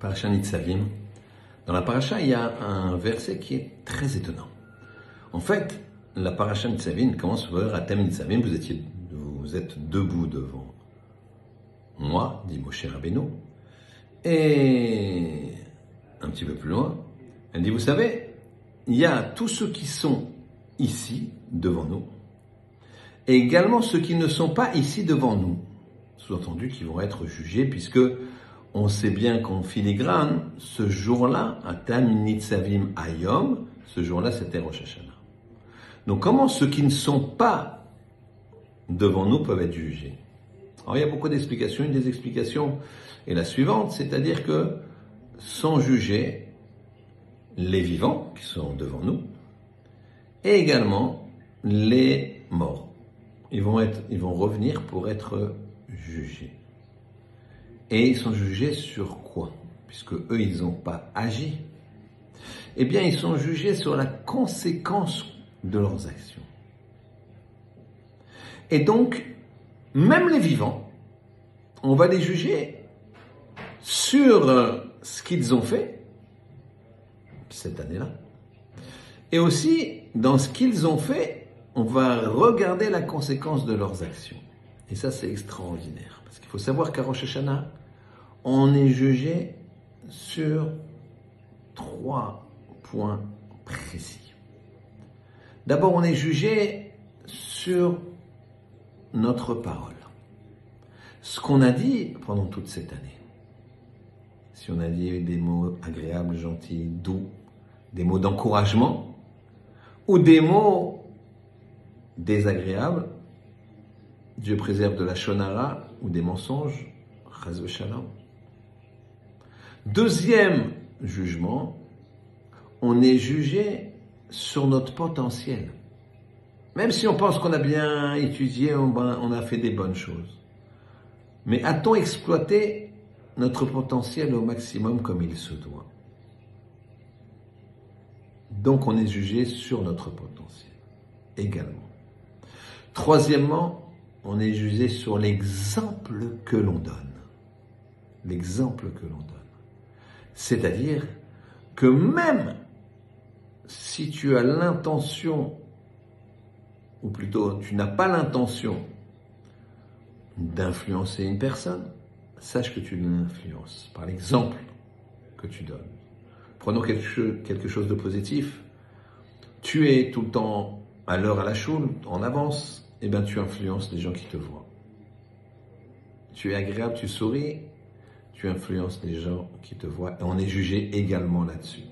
Parasha Nitzavim. Dans la paracha, il y a un verset qui est très étonnant. En fait, la paracha Nitzavim commence par Atem Nitzavim, vous, étiez, vous êtes debout devant moi, dit Moshe Rabbeinu. Et un petit peu plus loin, elle dit, vous savez, il y a tous ceux qui sont ici, devant nous, et également ceux qui ne sont pas ici devant nous, sous-entendu qui vont être jugés, puisque on sait bien qu'en filigrane, ce jour-là, à Tam Nitzavim Ayom, ce jour-là, c'était Rosh Hashanah. Donc comment ceux qui ne sont pas devant nous peuvent être jugés? Alors il y a beaucoup d'explications. Une des explications est la suivante, c'est-à-dire que sont jugés les vivants qui sont devant nous et également les morts. Ils vont, être, ils vont revenir pour être jugés. Et ils sont jugés sur quoi? Puisque eux, ils n'ont pas agi. Eh bien, ils sont jugés sur la conséquence de leurs actions. Et donc, même les vivants, on va les juger sur euh, ce qu'ils ont fait cette année-là. Et aussi, dans ce qu'ils ont fait, on va regarder la conséquence de leurs actions. Et ça, c'est extraordinaire. Parce qu'il faut savoir qu'à Rosh Hashanah, on est jugé sur trois points précis. D'abord, on est jugé sur notre parole. Ce qu'on a dit pendant toute cette année. Si on a dit des mots agréables, gentils, doux, des mots d'encouragement, ou des mots désagréables, Dieu préserve de la shonara ou des mensonges. Deuxième jugement, on est jugé sur notre potentiel. Même si on pense qu'on a bien étudié, on a fait des bonnes choses. Mais a-t-on exploité notre potentiel au maximum comme il se doit? Donc on est jugé sur notre potentiel également. Troisièmement, on est jugé sur l'exemple que l'on donne. L'exemple que l'on donne. C'est-à-dire que même si tu as l'intention, ou plutôt tu n'as pas l'intention d'influencer une personne, sache que tu l'influences par l'exemple que tu donnes. Prenons quelque chose de positif. Tu es tout le temps à l'heure à la choule, en avance, eh bien tu influences les gens qui te voient. Tu es agréable, tu souris, tu influences les gens qui te voient, et on est jugé également là-dessus.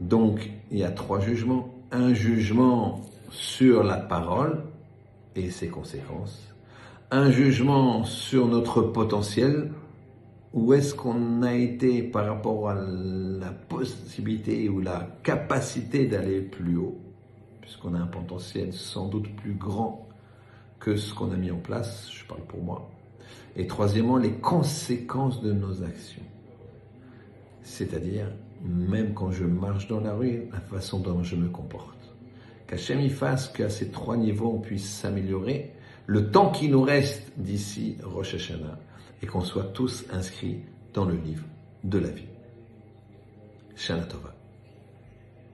Donc, il y a trois jugements. Un jugement sur la parole et ses conséquences. Un jugement sur notre potentiel. Où est-ce qu'on a été par rapport à la possibilité ou la capacité d'aller plus haut? Puisqu'on a un potentiel sans doute plus grand que ce qu'on a mis en place, je parle pour moi. Et troisièmement, les conséquences de nos actions. C'est-à-dire, même quand je marche dans la rue, la façon dont je me comporte. Qu'Hachem y fasse qu'à ces trois niveaux, on puisse s'améliorer le temps qui nous reste d'ici Rosh Hashanah et qu'on soit tous inscrits dans le livre de la vie. Shana Tova.